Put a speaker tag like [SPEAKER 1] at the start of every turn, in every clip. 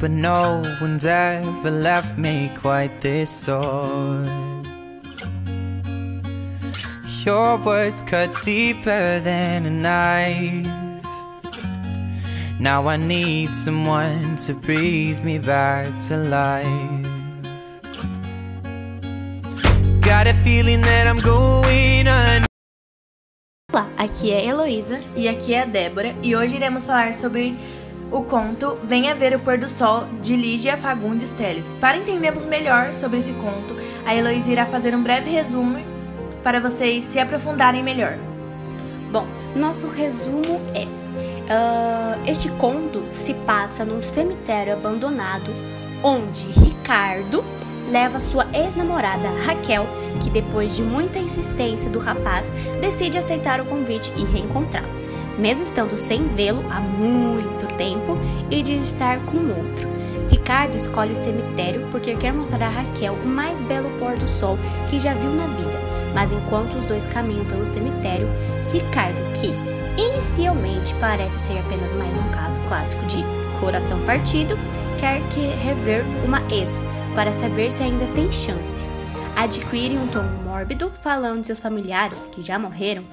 [SPEAKER 1] but no one's ever left me quite this sore. Your words cut deeper than a knife. Now I need someone to breathe me back to life. Got a feeling that I'm going on.
[SPEAKER 2] Olá, aqui é Heloísa
[SPEAKER 3] e aqui é a Débora e hoje iremos falar sobre o conto Venha Ver o Pôr do Sol de Lígia Fagundes Teles. Para entendermos melhor sobre esse conto, a Heloísa irá fazer um breve resumo para vocês se aprofundarem melhor.
[SPEAKER 2] Bom, nosso resumo é: uh, este conto se passa num cemitério abandonado onde Ricardo leva sua ex-namorada Raquel, que depois de muita insistência do rapaz, decide aceitar o convite e reencontrá-lo, mesmo estando sem vê-lo há muito tempo e de estar com outro. Ricardo escolhe o cemitério porque quer mostrar a Raquel o mais belo pôr do sol que já viu na vida, mas enquanto os dois caminham pelo cemitério, Ricardo, que inicialmente parece ser apenas mais um caso clássico de coração partido, quer que rever uma ex para saber se ainda tem chance. Adquire um tom mórbido falando de seus familiares que já morreram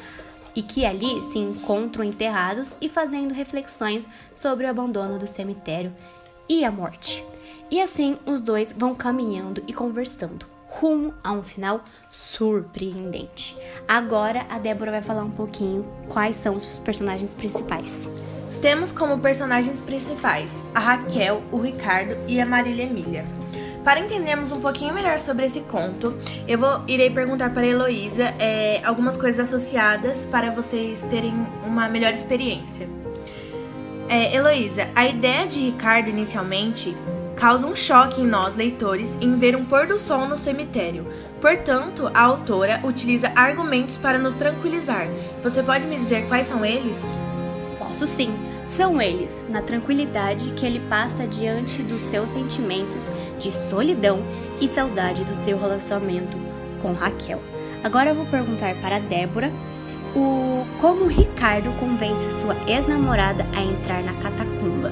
[SPEAKER 2] e que ali se encontram enterrados e fazendo reflexões sobre o abandono do cemitério e a morte. E assim os dois vão caminhando e conversando, rumo a um final surpreendente. Agora a Débora vai falar um pouquinho quais são os personagens principais.
[SPEAKER 3] Temos como personagens principais a Raquel, o Ricardo e a Marília Emília. Para entendermos um pouquinho melhor sobre esse conto, eu vou, irei perguntar para a Heloísa é, algumas coisas associadas para vocês terem uma melhor experiência. É, Heloísa, a ideia de Ricardo inicialmente causa um choque em nós, leitores, em ver um pôr do sol no cemitério. Portanto, a autora utiliza argumentos para nos tranquilizar. Você pode me dizer quais são eles?
[SPEAKER 2] Posso sim. São eles, na tranquilidade que ele passa diante dos seus sentimentos de solidão e saudade do seu relacionamento com Raquel. Agora eu vou perguntar para Débora o como Ricardo convence sua ex-namorada a entrar na catacumba.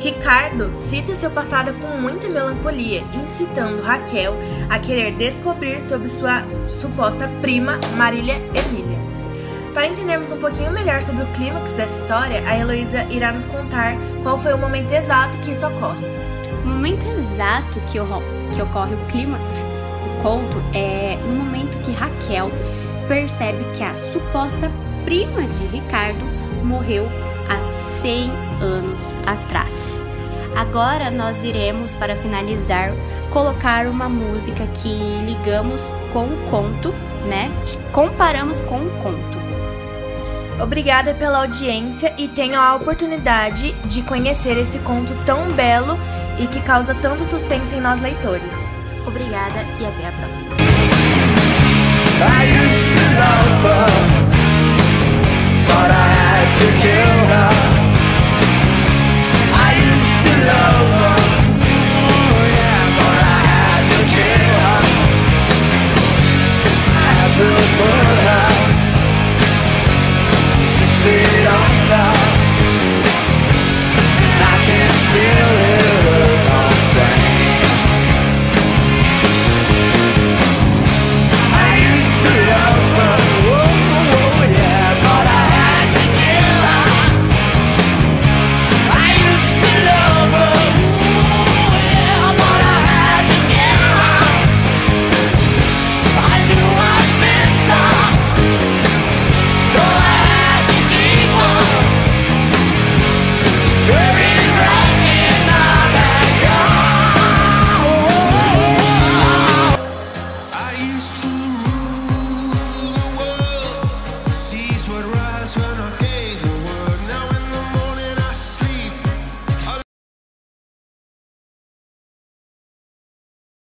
[SPEAKER 3] Ricardo cita seu passado com muita melancolia, incitando Raquel a querer descobrir sobre sua suposta prima Marília Emília. Para entendermos um pouquinho melhor sobre o clímax dessa história, a Heloísa irá nos contar qual foi o momento exato que isso ocorre.
[SPEAKER 2] O momento exato que, que ocorre o clímax do conto é no momento que Raquel percebe que a suposta prima de Ricardo morreu há 100 anos atrás. Agora nós iremos, para finalizar, colocar uma música que ligamos com o conto, né? Comparamos com o conto.
[SPEAKER 3] Obrigada pela audiência e tenham a oportunidade de conhecer esse conto tão belo e que causa tanto suspense em nós leitores.
[SPEAKER 2] Obrigada e até a próxima. when I get